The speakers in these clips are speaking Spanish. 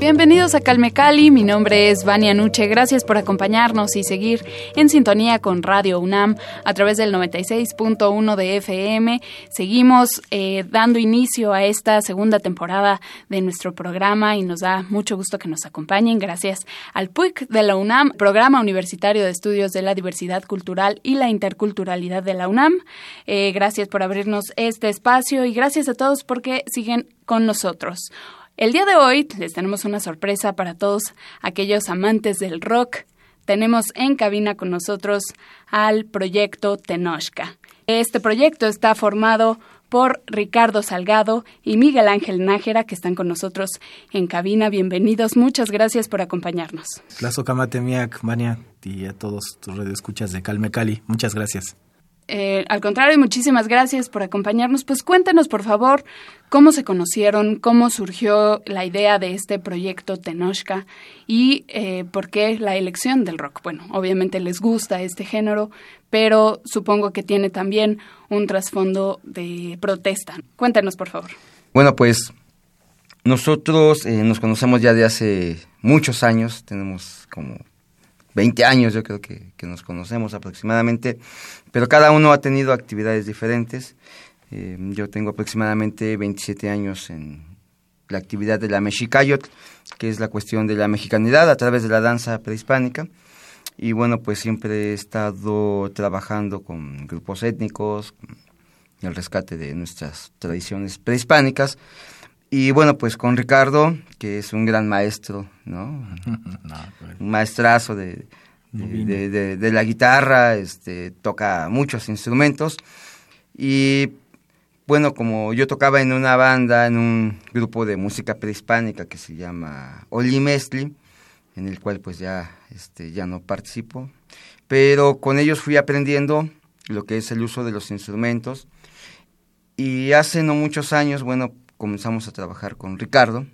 Bienvenidos a Calme Cali, mi nombre es Vania Nuche, gracias por acompañarnos y seguir en sintonía con Radio UNAM a través del 96.1 de FM. Seguimos eh, dando inicio a esta segunda temporada de nuestro programa y nos da mucho gusto que nos acompañen gracias al PUIC de la UNAM, Programa Universitario de Estudios de la Diversidad Cultural y la Interculturalidad de la UNAM. Eh, gracias por abrirnos este espacio y gracias a todos porque siguen con nosotros. El día de hoy les tenemos una sorpresa para todos aquellos amantes del rock. Tenemos en cabina con nosotros al proyecto Tenochca. Este proyecto está formado por Ricardo Salgado y Miguel Ángel Nájera, que están con nosotros en cabina. Bienvenidos, muchas gracias por acompañarnos. Mania, y a todos tus radioescuchas de Calme Cali. Muchas gracias. Eh, al contrario, muchísimas gracias por acompañarnos. Pues cuéntenos, por favor, cómo se conocieron, cómo surgió la idea de este proyecto Tenochca y eh, por qué la elección del rock. Bueno, obviamente les gusta este género, pero supongo que tiene también un trasfondo de protesta. Cuéntenos, por favor. Bueno, pues nosotros eh, nos conocemos ya de hace muchos años, tenemos como 20 años yo creo que, nos conocemos aproximadamente, pero cada uno ha tenido actividades diferentes. Eh, yo tengo aproximadamente 27 años en la actividad de la Mexicayot, que es la cuestión de la mexicanidad a través de la danza prehispánica. Y bueno, pues siempre he estado trabajando con grupos étnicos, el rescate de nuestras tradiciones prehispánicas. Y bueno, pues con Ricardo, que es un gran maestro, ¿no? Pues. un maestrazo de, de, la guitarra, este, toca muchos instrumentos. Y bueno, como yo tocaba en una banda, en un grupo de música prehispánica que se llama Olimestli, en el cual pues ya, este, ya no participo, pero con ellos fui aprendiendo lo que es el uso de los instrumentos. Y hace no muchos años, bueno, comenzamos a trabajar con Ricardo,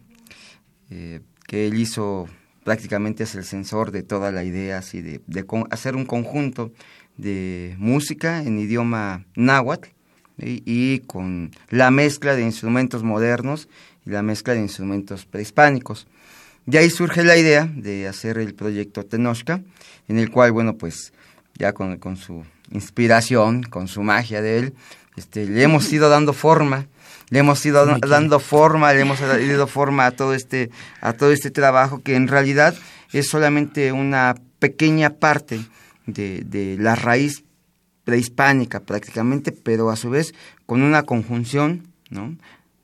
eh, que él hizo prácticamente es el sensor de toda la idea, así de, hacer un conjunto de música en idioma náhuatl y con la mezcla de instrumentos modernos y la mezcla de instrumentos prehispánicos. De ahí surge la idea de hacer el proyecto Tenochca, en el cual, bueno, pues ya con, con su inspiración, con su magia de él, este, le hemos ido dando forma le hemos ido dando forma, le hemos dado forma a todo este a todo este trabajo que en realidad es solamente una pequeña parte de, de la raíz prehispánica prácticamente, pero a su vez con una conjunción, ¿no?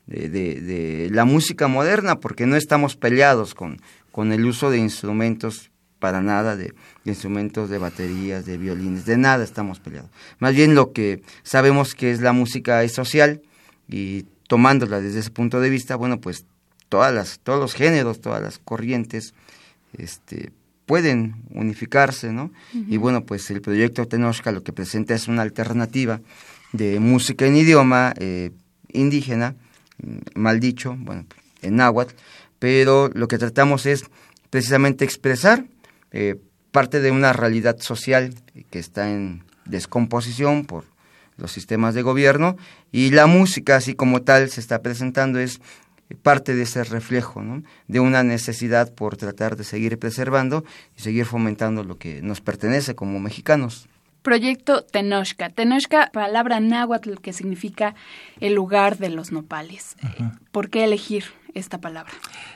De, de, la música moderna, porque no estamos peleados con, con el uso de instrumentos para nada, de, de, instrumentos de baterías, de violines, de nada estamos peleados. Más bien lo que sabemos que es la música es social y tomándola desde ese punto de vista, bueno, pues todas las, todos los géneros, todas las corrientes, este, pueden unificarse, ¿no? Y bueno, pues el proyecto Tenochca lo que presenta es una alternativa de música en idioma eh, indígena, mm, mal dicho, bueno, en náhuatl, pero lo que tratamos es precisamente expresar eh, parte de una realidad social que está en descomposición por los sistemas de gobierno y la música así como tal se está presentando es parte de ese reflejo, ¿no? de una necesidad por tratar de seguir preservando y seguir fomentando lo que nos pertenece como mexicanos. Proyecto Tenochca. Tenochca, palabra náhuatl que significa el lugar de los nopales. ¿Por qué elegir esta palabra?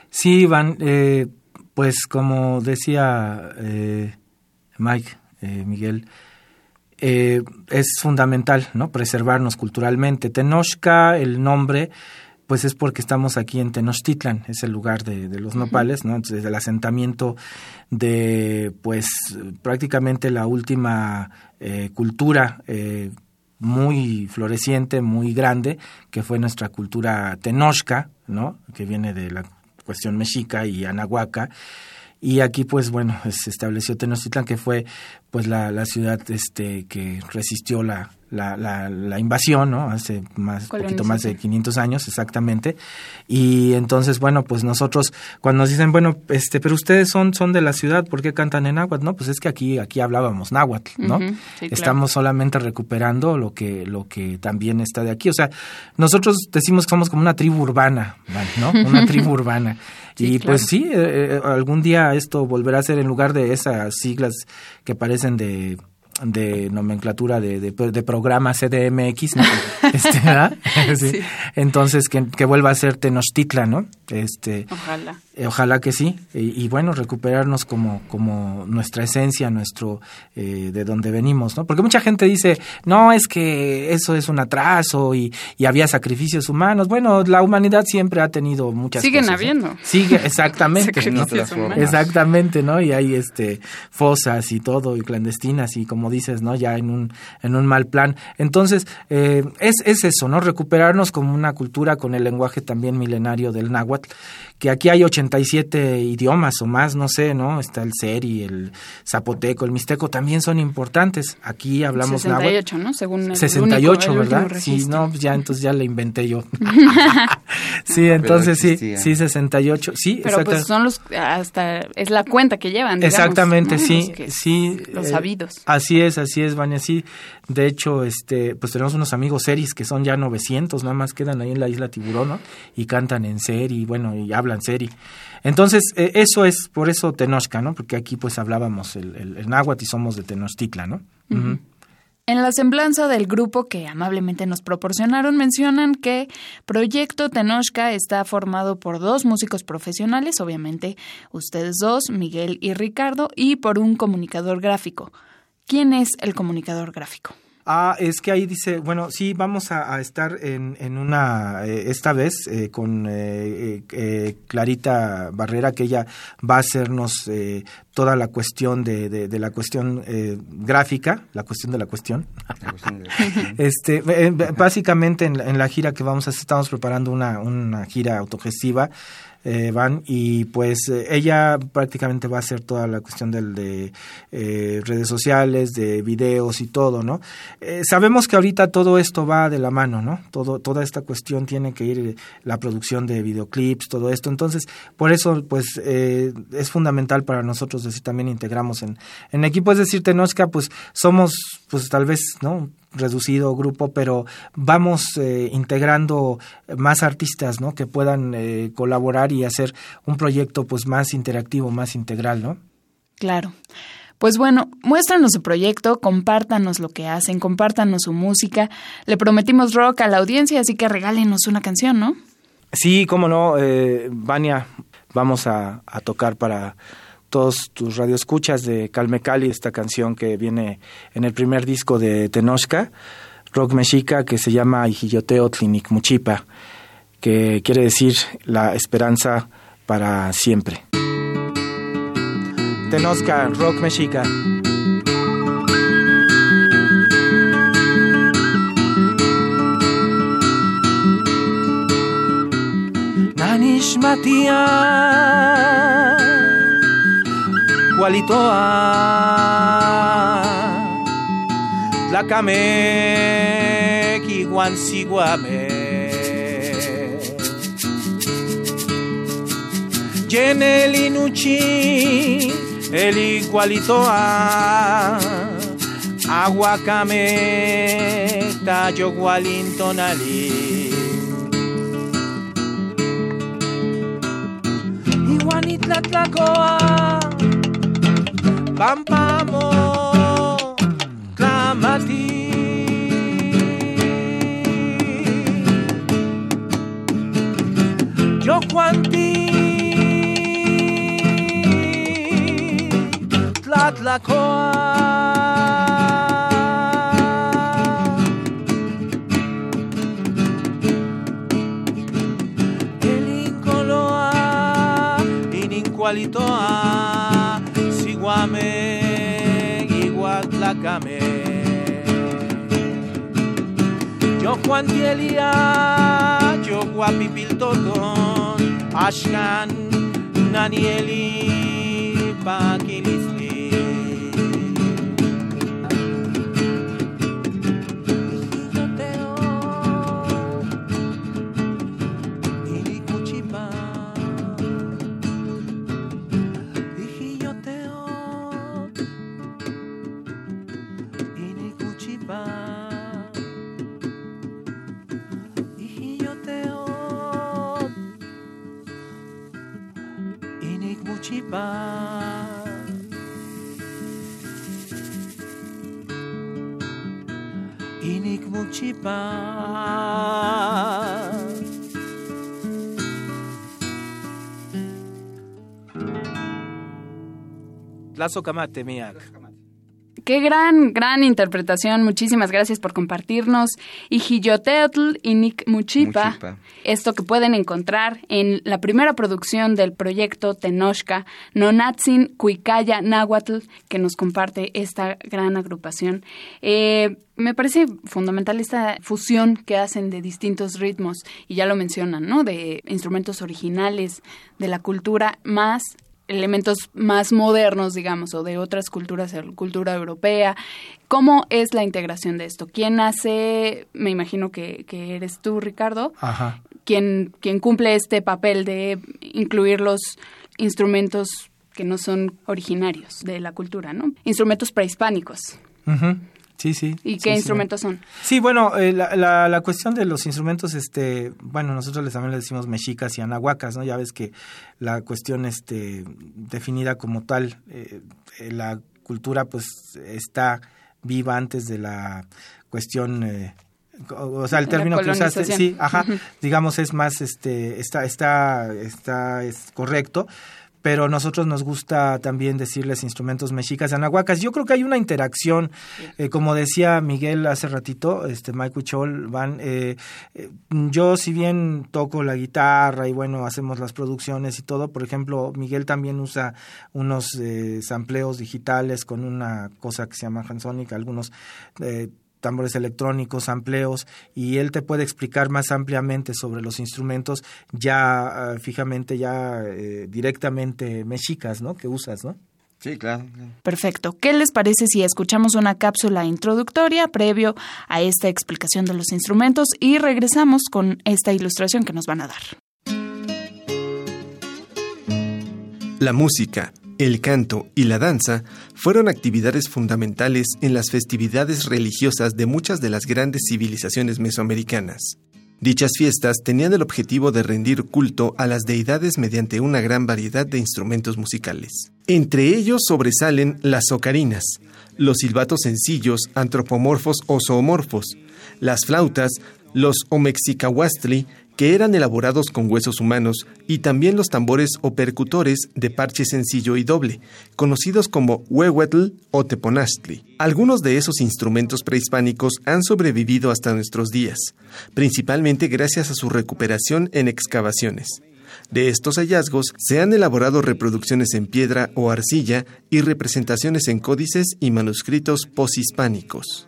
Sí, Iván, eh, pues como decía eh, Mike, eh, Miguel, eh, es fundamental ¿no? preservarnos culturalmente. Tenochca, el nombre, pues es porque estamos aquí en Tenochtitlan, es el lugar de, los nopales, ¿no? Entonces, el asentamiento de, pues, prácticamente la última eh, cultura eh, muy floreciente, muy grande, que fue nuestra cultura tenochca, ¿no? Que viene de la cuestión mexica y anahuaca. Y aquí, pues bueno, se estableció Tenochtitlan, que fue pues la, la ciudad este que resistió la, la, la, invasión, ¿no? Hace más, poquito más de 500 años, exactamente. Y entonces, bueno, pues nosotros, cuando nos dicen, bueno, este, pero ustedes son, son de la ciudad, ¿por qué cantan en náhuatl? No, pues es que aquí, aquí hablábamos náhuatl, ¿no? Estamos solamente recuperando lo que, lo que también está de aquí. O sea, nosotros decimos que somos como una tribu urbana, ¿no? Una tribu urbana. y pues sí, eh, eh, algún día esto volverá a ser en lugar de esas siglas que parecen de de nomenclatura de, de, programa CDMX, este, entonces que, que, vuelva a ser Tenochtitlan, ¿no? Este, ojalá. Eh, ojalá que sí, y, bueno, recuperarnos como, como nuestra esencia, nuestro, eh, de donde venimos, ¿no? Porque mucha gente dice, no, es que eso es un atraso y, y había sacrificios humanos. Bueno, la humanidad siempre ha tenido muchas Siguen habiendo. Sigue, exactamente. Exactamente, ¿no? Y hay este fosas y todo, y clandestinas, y como dices, ¿no? Ya en un, en un mal plan. Entonces, eh, es, es eso, ¿no? Recuperarnos como una cultura con el lenguaje también milenario del náhuatl, que aquí hay 87 idiomas o más, no sé, ¿no? Está el seri, el zapoteco, el mixteco, también son importantes. Aquí hablamos 68, ¿no? Según el 68, ¿verdad? Sí, no, pues ya entonces ya le inventé yo. sí, entonces sí, sí 68, sí, Pero pues son los hasta es la cuenta que llevan, digamos, Exactamente, sí, sí. Los eh, sabidos. Así es, así es, Vania, sí. De hecho, este, pues tenemos unos amigos seris que son ya 900, nada más quedan ahí en la isla Tiburón, ¿no? Y cantan en seri, bueno, y hablan seri. Entonces, eh, eso es, por eso Tenochca, ¿no? Porque aquí pues hablábamos el, el, náhuatl y somos de Tenochtitlan, ¿no? En la semblanza del grupo que amablemente nos proporcionaron mencionan que Proyecto Tenochca está formado por dos músicos profesionales, obviamente ustedes dos, Miguel y Ricardo, y por un comunicador gráfico. ¿Quién es el comunicador gráfico? Ah, es que ahí dice, bueno, sí, vamos a, estar en, en, una, eh, esta vez eh, con eh, Clarita Barrera, que ella va a hacernos toda la cuestión de, de, la cuestión gráfica, la cuestión de la cuestión. este, básicamente en, en, la gira que vamos a hacer, estamos preparando una, una gira autogestiva eh, van y pues eh, ella prácticamente va a hacer toda la cuestión del, de eh, redes sociales, de videos y todo, ¿no? sabemos que ahorita todo esto va de la mano, ¿no? Todo, toda esta cuestión tiene que ir la producción de videoclips, todo esto. Entonces, por eso, pues, es fundamental para nosotros decir, también integramos en, en equipo. Es decir, Tenochca, pues, somos, pues, tal vez, ¿no? Reducido grupo, pero vamos eh, integrando más artistas, ¿no? Que puedan eh, colaborar y hacer un proyecto, pues, más interactivo, más integral, ¿no? Claro. Pues bueno, muéstranos su proyecto, compártanos lo que hacen, compártanos su música. Le prometimos rock a la audiencia, así que regálenos una canción, ¿no? Sí, cómo no, eh, Vania, vamos a tocar para todos tus radioescuchas de Calme Cali, esta canción que viene en el primer disco de Tenochca, rock mexica, que se llama Ijilloteo Tlinik Muchipa, que quiere decir la esperanza para siempre. Tenochca, rock mexica. Nanish walitoa tlacame quihuansiguame yenelinuchi el igualitoa aguacame tayo gualintonali Iguanitlatlacoa Pampamo Yo Juanti Tlatlacoa Siguame, Iguatlacame. Yo Juan Tielia, yo Guapipiltoton, Ashkan, Nanieli, Paquilisli. Tlazo kamate miak. Qué gran, gran interpretación. Muchísimas gracias por compartirnos. Ijilloteotl y Nick Muchipa, Esto que pueden encontrar en la primera producción del proyecto Tenochca, Nonatzin Cuicaya Nahuatl, que nos comparte esta gran agrupación. Eh, me parece fundamental esta fusión que hacen de distintos ritmos, y ya lo mencionan, ¿no? De instrumentos originales, de la cultura más elementos más modernos, digamos, o de otras culturas, cultura europea. ¿Cómo es la integración de esto? ¿Quién hace, me imagino que, que eres tú, Ricardo, Ajá. ¿Quién, quien cumple este papel de incluir los instrumentos que no son originarios de la cultura, ¿no? Instrumentos prehispánicos. Sí, sí. ¿Y qué instrumentos son? Sí, bueno, eh, la, la, cuestión de los instrumentos, este, bueno, nosotros les también le decimos mexicas y anahuacas, ¿no? Ya ves que la cuestión, este, definida como tal, eh, eh, la cultura, pues, está viva antes de la cuestión o sea el término que usaste sí ajá digamos es más este está está está es correcto pero nosotros nos gusta también decirles instrumentos mexicas anahuacas. Yo creo que hay una interacción, eh, como decía Miguel hace ratito, este Mike Chol, van, eh, eh, yo si bien toco la guitarra y bueno, hacemos las producciones y todo, por ejemplo, Miguel también usa unos sampleos digitales con una cosa que se llama Hansonic, algunos tambores electrónicos, amplios, y él te puede explicar más ampliamente sobre los instrumentos ya ah, fijamente, ya eh, directamente mexicas, ¿no? Que usas, ¿no? Sí, claro, Perfecto. ¿Qué les parece si escuchamos una cápsula introductoria previo a esta explicación de los instrumentos y regresamos con esta ilustración que nos van a dar? La música, el canto y la danza fueron actividades fundamentales en las festividades religiosas de muchas de las grandes civilizaciones mesoamericanas. Dichas fiestas tenían el objetivo de rendir culto a las deidades mediante una gran variedad de instrumentos musicales. Entre ellos sobresalen las ocarinas, los silbatos sencillos, antropomorfos o zoomorfos, las flautas, los omexicahuastli que eran elaborados con huesos humanos, y también los tambores o percutores de parche sencillo y doble, conocidos como huehuetl o teponastli. Algunos de esos instrumentos prehispánicos han sobrevivido hasta nuestros días, principalmente gracias a su recuperación en excavaciones. De estos hallazgos se han elaborado reproducciones en piedra o arcilla y representaciones en códices y manuscritos poshispánicos.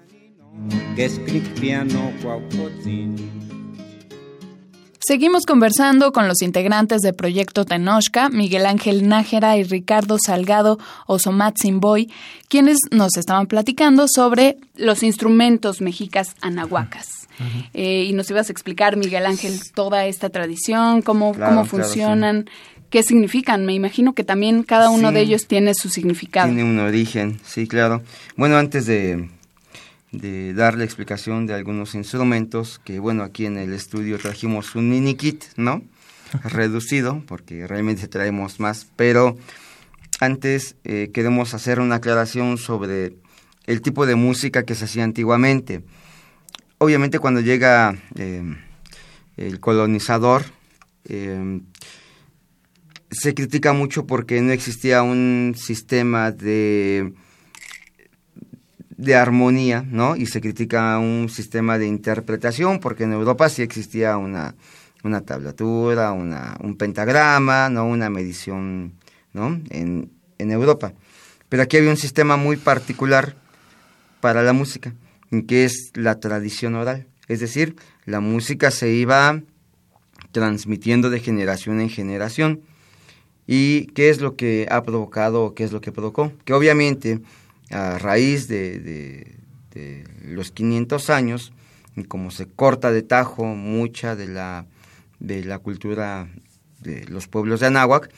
Seguimos conversando con los integrantes de Proyecto Tenochca, Miguel Ángel Nájera y Ricardo Salgado Osomatzinboy, quienes nos estaban platicando sobre los instrumentos mexicas anahuacas. Eh, y nos ibas a explicar, Miguel Ángel, toda esta tradición, cómo, cómo funcionan, qué significan. Me imagino que también cada uno de ellos tiene su significado. Tiene un origen, sí, claro. Bueno, antes de de dar la explicación de algunos instrumentos, que bueno, aquí en el estudio trajimos un mini kit, ¿no? Reducido, porque realmente traemos más, pero antes eh, queremos hacer una aclaración sobre el tipo de música que se hacía antiguamente. Obviamente cuando llega eh, el colonizador, eh, se critica mucho porque no existía un sistema de de armonía, ¿no? Y se critica un sistema de interpretación, porque en Europa sí existía una, una tablatura, una, un pentagrama, ¿no? Una medición ¿no? En, en Europa. Pero aquí había un sistema muy particular para la música, que es la tradición oral. Es decir, la música se iba transmitiendo de generación en generación. ¿Y qué es lo que ha provocado, qué es lo que provocó? Que obviamente a raíz de, de, los 500 años, como se corta de tajo mucha de la, de la cultura de los pueblos de Anáhuac,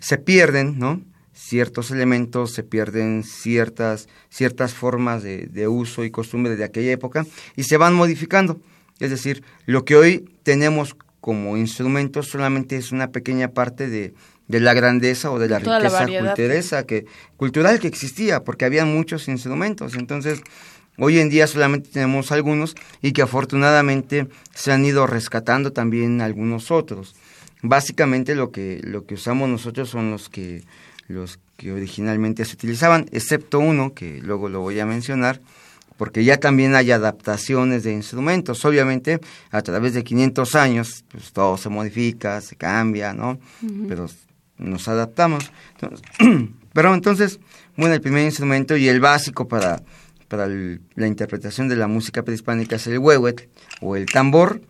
se pierden, ¿no? ciertos elementos, se pierden ciertas, ciertas formas de, de, uso y costumbre de aquella época y se van modificando. Es decir, lo que hoy tenemos como instrumentos solamente es una pequeña parte de, de la grandeza o de la Toda riqueza la cultural que, cultural que existía, porque había muchos instrumentos. Entonces, hoy en día solamente tenemos algunos y que afortunadamente se han ido rescatando también algunos otros. Básicamente lo que, lo que usamos nosotros son los que los que originalmente se utilizaban, excepto uno que luego lo voy a mencionar, porque ya también hay adaptaciones de instrumentos. Obviamente, a través de 500 años, pues todo se modifica, se cambia, ¿no? Uh -huh. Pero nos adaptamos. Entonces, pero entonces, bueno, el primer instrumento y el básico para, para el, la interpretación de la música prehispánica es el huehuetl o el tambor,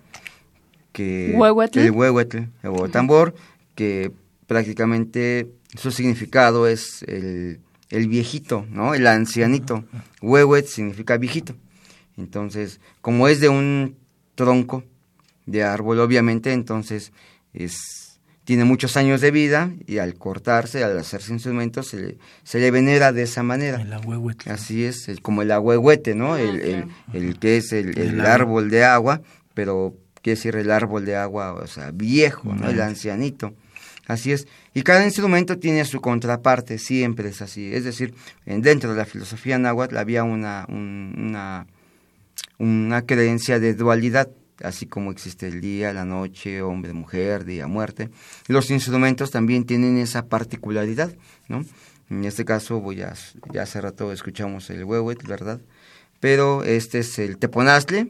que ¿Huehuetl? el huehuetl o tambor, que prácticamente su significado es el, el viejito, ¿no? El ancianito. Huehuet significa viejito. Entonces, como es de un tronco de árbol, obviamente, entonces es, tiene muchos años de vida y al cortarse, al hacerse instrumentos, se le, se le venera de esa manera. El ahuehuete. Así es, el, como el ahuehuete, ¿no? Ah, el, el, claro. el, que es el, el El árbol de agua, pero quiere decir el árbol de agua, o sea, viejo, ¿no? El ancianito. Así es. Y cada instrumento tiene su contraparte, siempre es así. Es decir, en- dentro de la filosofía náhuatl había una, un- una, una creencia de dualidad, así como existe el día, la noche, hombre, mujer, día, muerte. Los instrumentos también tienen esa particularidad, ¿no? En este caso, voy a, ya hace rato escuchamos el huehuet, ¿verdad? Pero este es el teponaztle,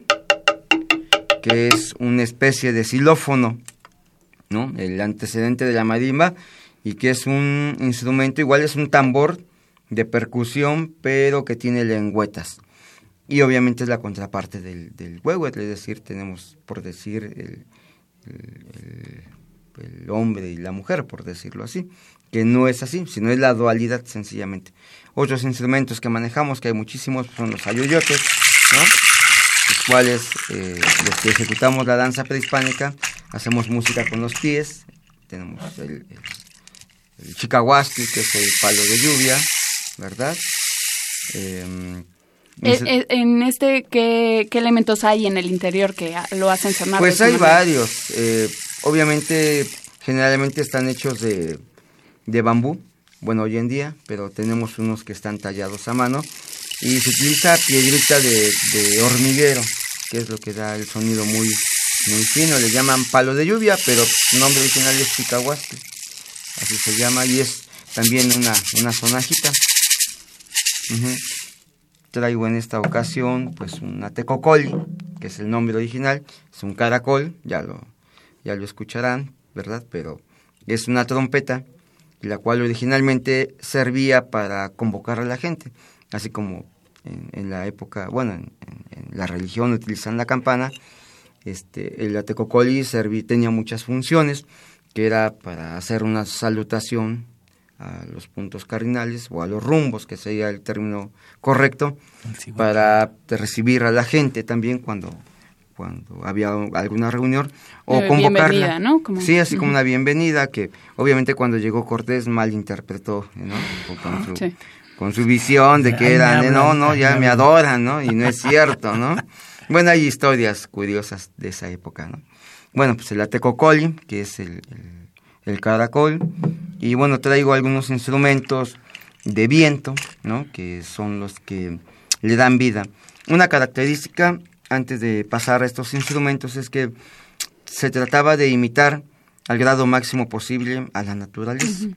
que es una especie de xilófono, ¿no? El antecedente de la marimba y que es un instrumento, igual es un tambor de percusión, pero que tiene lengüetas. Y obviamente es la contraparte del, del huehuetl, es decir, tenemos, por decir, el, el- hombre y la mujer, por decirlo así, que no es así, sino es la dualidad sencillamente. Otros instrumentos que manejamos, que hay muchísimos, son los ayoyotes, ¿no? los cuales eh, los que ejecutamos la danza prehispánica hacemos música con los pies tenemos el, el, que es el palo de lluvia verdad Em, eh, en este, ¿qué, ¿qué elementos hay en el interior que lo hacen sonar? pues hay varios eh, obviamente generalmente están hechos de, de bambú bueno hoy en día pero tenemos unos que están tallados a mano y se utiliza piedrita de, de hormiguero que es lo que da el sonido muy muy fino le llaman palo de lluvia pero su nombre original es chicahuasque así se llama y es también una, una sonajita Ujú. Traigo en esta ocasión pues una tecocoli que es el nombre original. Es un caracol ya lo ya lo escucharán verdad pero es una trompeta la cual originalmente servía para convocar a la gente. Así como en, en la época bueno en, la religión utilizan la campana este el atecocoli serví- tenía muchas funciones que era para hacer una salutación a los puntos cardinales o a los rumbos, que sería el término correcto, para recibir a la gente también cuando, cuando había alguna reunión o convocarla. bienvenida, ¿no? Como- Sí, así como una bienvenida que obviamente cuando llegó Cortés malinterpretó, ¿no? Con- su, Sí. con su visión de que eran, hablan, no, no, ya me adoran, ¿no? Y no es cierto, ¿no? Bueno, hay historias curiosas de esa época, ¿no? Bueno, pues el atecocoli, que es el, el, el caracol, y bueno, traigo algunos instrumentos de viento, ¿no? Que son los que le dan vida. Una característica, antes de pasar a estos instrumentos, es que se trataba de imitar al grado máximo posible a la naturaleza.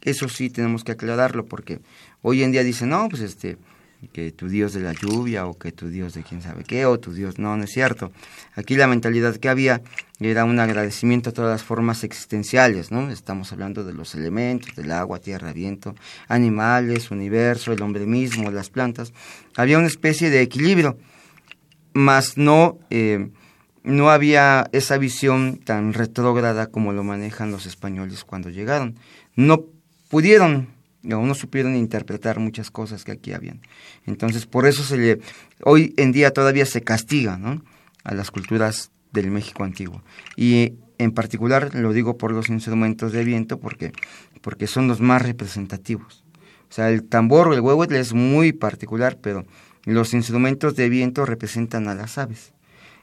Eso sí tenemos que aclararlo porque hoy en día dicen, no, pues este, que tu Dios de la lluvia o que tu Dios de quién sabe qué o tu Dios, no, no es cierto. Aquí la mentalidad que había era un agradecimiento a todas las formas existenciales, ¿no? Estamos hablando de los elementos, del agua, tierra, viento, animales, universo, el hombre mismo, las plantas. Había una especie de equilibrio, mas no, eh, no había esa visión tan retrógrada como lo manejan los españoles cuando llegaron. No pudieron o no supieron interpretar muchas cosas que aquí habían. Entonces, por eso se le, hoy en día todavía se castiga ¿no? a las culturas del México antiguo. Y en particular lo digo por los instrumentos de viento porque, porque son los más representativos. O sea, el tambor o el huehuetle es muy particular, pero los instrumentos de viento representan a las aves.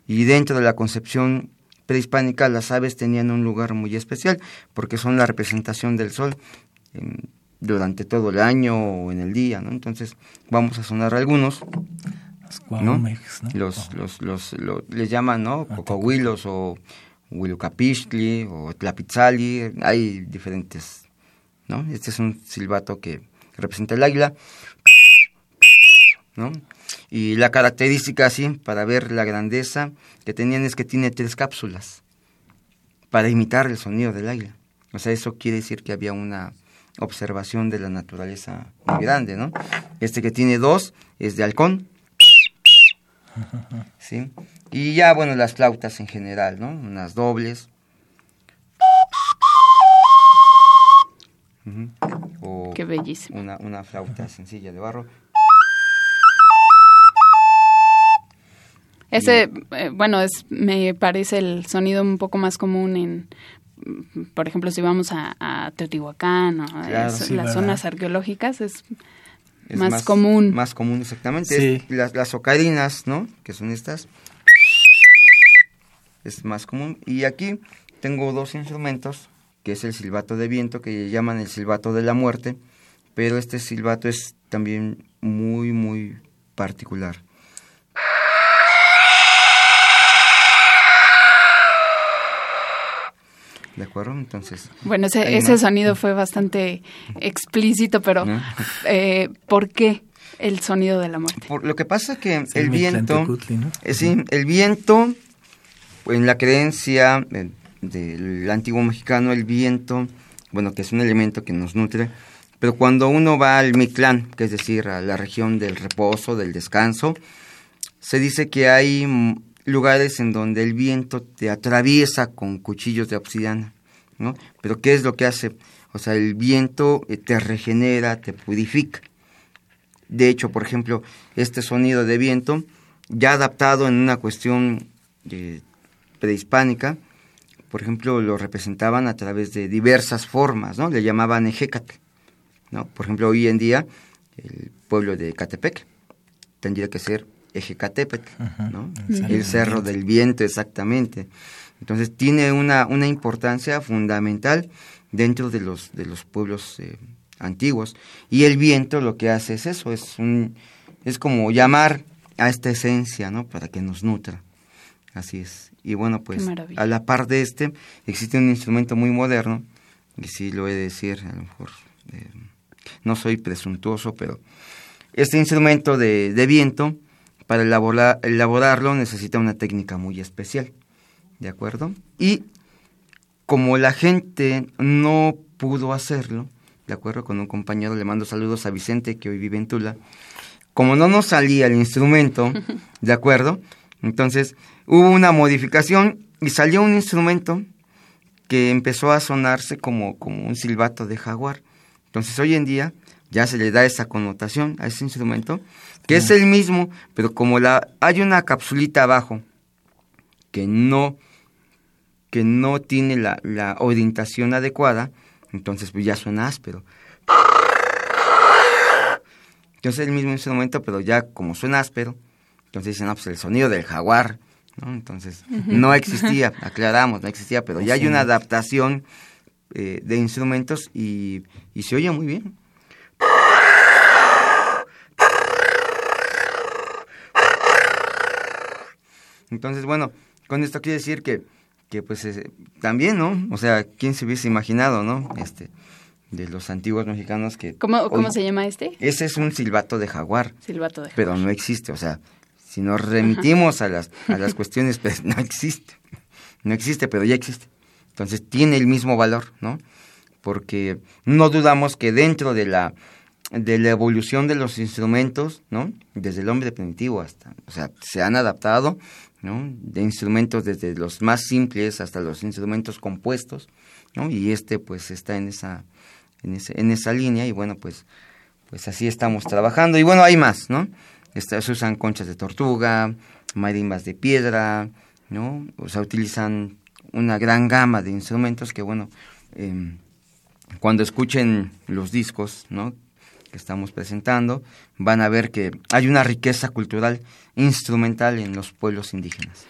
Y dentro de la concepción prehispánica, las aves tenían un lugar muy especial porque son la representación del sol durante todo el año o en el día, ¿no? Entonces vamos a sonar algunos. ¿no? Los, los, los, les llaman, ¿no? Cocohuilos o Huilucapistli o Tlapitzali, hay diferentes, ¿no? Este es un silbato que representa el águila, ¿no? Y la característica así, para ver la grandeza que tenían es que tiene tres cápsulas para imitar el sonido del águila. O sea, eso quiere decir que había una observación de la naturaleza muy grande, ¿no? Este que tiene dos es de halcón, ¿sí? Y ya, bueno, las flautas en general, ¿no? Unas dobles. Qué bellísimo. Una, una flauta sencilla de barro. Ese, eh, bueno, es, me parece el sonido un poco más común en por ejemplo, si vamos a, Teotihuacán, o las zonas arqueológicas, es, más, común. Más común, exactamente. las, las ocarinas, ¿no? Que son estas. Es más común. Y aquí tengo dos instrumentos, que es el silbato de viento, que llaman el silbato de la muerte, pero este silbato es también muy, muy particular. ¿De acuerdo? Entonces. Bueno, ese, ese sonido fue bastante explícito, pero eh, ¿por qué el sonido de la muerte? Por, lo que pasa es que el viento. Eh, sí, el viento, en la creencia eh, del antiguo mexicano, el viento, bueno, que es un elemento que nos nutre, pero cuando uno va al Mictlán, que es decir, a la región del reposo, del descanso, se dice que hay lugares en donde el viento te atraviesa con cuchillos de obsidiana, ¿no? Pero ¿qué es lo que hace? O sea, el viento eh, te regenera, te purifica. De hecho, por ejemplo, este sonido de viento, ya adaptado en una cuestión eh, prehispánica, por ejemplo, lo representaban a través de diversas formas, ¿no? Le llamaban ejecate, ¿no? Por ejemplo, hoy en día, el pueblo de Catepec tendría que ser Ejecatepetl, ¿no? El Cerro del Viento, exactamente. Entonces tiene una, una importancia fundamental dentro de los, de los pueblos eh, antiguos. Y el viento lo que hace es eso, es, un, es como llamar a esta esencia, ¿no? Para que nos nutra. Así es. Y bueno, pues a la par de este existe un instrumento muy moderno, y sí lo he de decir, a lo mejor eh, no soy presuntuoso, pero este instrumento de, de viento para elaborarlo necesita una técnica muy especial, ¿de acuerdo? Y como la gente no pudo hacerlo, ¿de acuerdo? Con un compañero le mando saludos a Vicente, que hoy vive en Tula. Como no nos salía el instrumento, ¿de acuerdo? Entonces hubo una modificación y salió un instrumento que empezó a sonarse como, como un silbato de jaguar. Entonces hoy en día ya se le da esa connotación a ese instrumento que es el mismo, pero como la hay una capsulita abajo que no que no tiene la, la orientación adecuada, entonces pues ya suena áspero. Entonces es el mismo instrumento, pero ya como suena áspero, entonces dicen, no, pues el sonido del jaguar, ¿no? Entonces no existía, aclaramos, no existía, pero ya hay una adaptación eh, de instrumentos y, y se oye muy bien. Entonces, bueno, con esto quiere decir que, que pues también, ¿no? O sea, ¿quién se hubiese imaginado, ¿no? Este, de los antiguos mexicanos que... ¿Cómo, cómo se llama este? Ese es un silbato de jaguar, Silbato de pero no existe, o sea, si nos remitimos a las, a las cuestiones, pues no existe, no existe, pero ya existe. Entonces tiene el mismo valor, ¿no? Porque no dudamos que dentro de la, de la evolución de los instrumentos, ¿no? Desde el hombre primitivo hasta, o sea, se han adaptado, ¿no? De instrumentos desde los más simples hasta los instrumentos compuestos, ¿no? Y este pues está en esa, en ese, en esa línea y bueno, pues, pues así estamos trabajando. Y bueno, hay más, ¿no? Está- se usan conchas de tortuga, marimbas de piedra, ¿no? O sea, utilizan una gran gama de instrumentos que bueno, em, cuando escuchen los discos, ¿no? Que estamos presentando, van a ver que hay una riqueza cultural instrumental en los pueblos indígenas.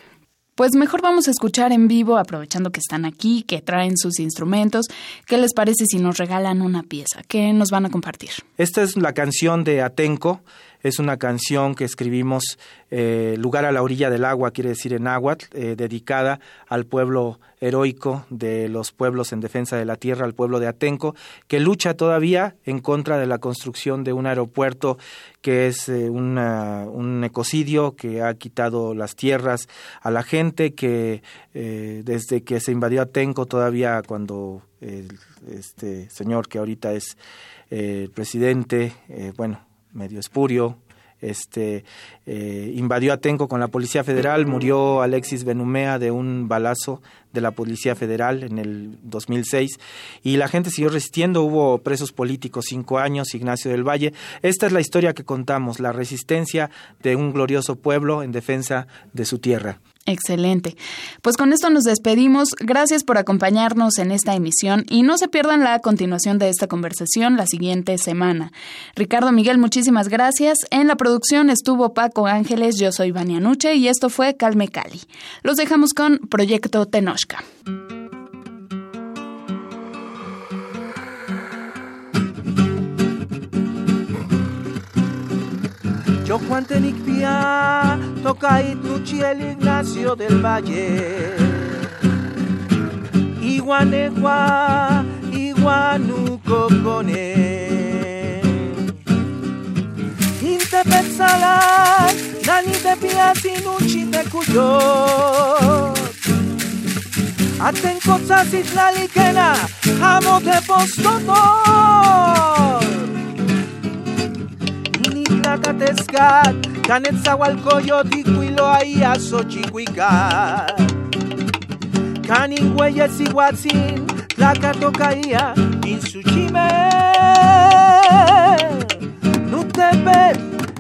Pues mejor vamos a escuchar en vivo, aprovechando que están aquí, que traen sus instrumentos. ¿Qué les parece si nos regalan una pieza? ¿Qué nos van a compartir? Esta es la canción de Atenco, es una canción que escribimos eh, Lugar a la orilla del agua, quiere decir en náhuatl, eh, dedicada al pueblo heroico de los pueblos en defensa de la tierra, al pueblo de Atenco, que lucha todavía en contra de la construcción de un aeropuerto que es eh, una- un ecocidio que ha quitado las tierras a la gente, que eh, desde que se invadió Atenco todavía cuando este señor que ahorita es el presidente, bueno, medio espurio, este eh, invadió Atenco con la Policía Federal, murió Alexis Benumea de un balazo de la Policía Federal en el 2006 y la gente siguió resistiendo, hubo presos políticos cinco años, Ignacio del Valle. Esta es la historia que contamos, la resistencia de un glorioso pueblo en defensa de su tierra. Excelente. Pues con esto nos despedimos. Gracias por acompañarnos en esta emisión y no se pierdan la continuación de esta conversación la siguiente semana. Ricardo Miguel, muchísimas gracias. En la producción estuvo Paco Ángeles, yo soy Vania Nuche y esto fue Calme Cali. Los dejamos con Proyecto Tenochca. Yo Juan Tenicpia, toca y el Ignacio del Valle. Iguanegua, iguanuco cone. Inte pensala, nani te piasi nuchi te cuyo. Aten cosas isla liquena, amo te postodor. Nicatescat, Canetzahualcoyot y Cuiloaía Xochihuicat. Caningüeyes y Huatzin, Tlacatocaía, Insuchime. No te ves,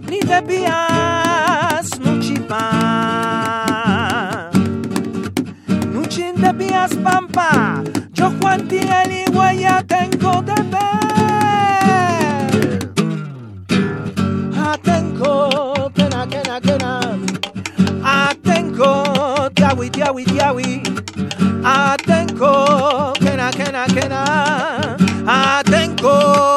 ni te pías, Nuchipan. Nuchin te pías, Pampa. Yo Juan Tiel y Guaya tengo de ver. Atenko, kena, kena, kena. Atenko, tiawi, tiawi, tiawi. Atenko, kena, kena, kena. Atenko,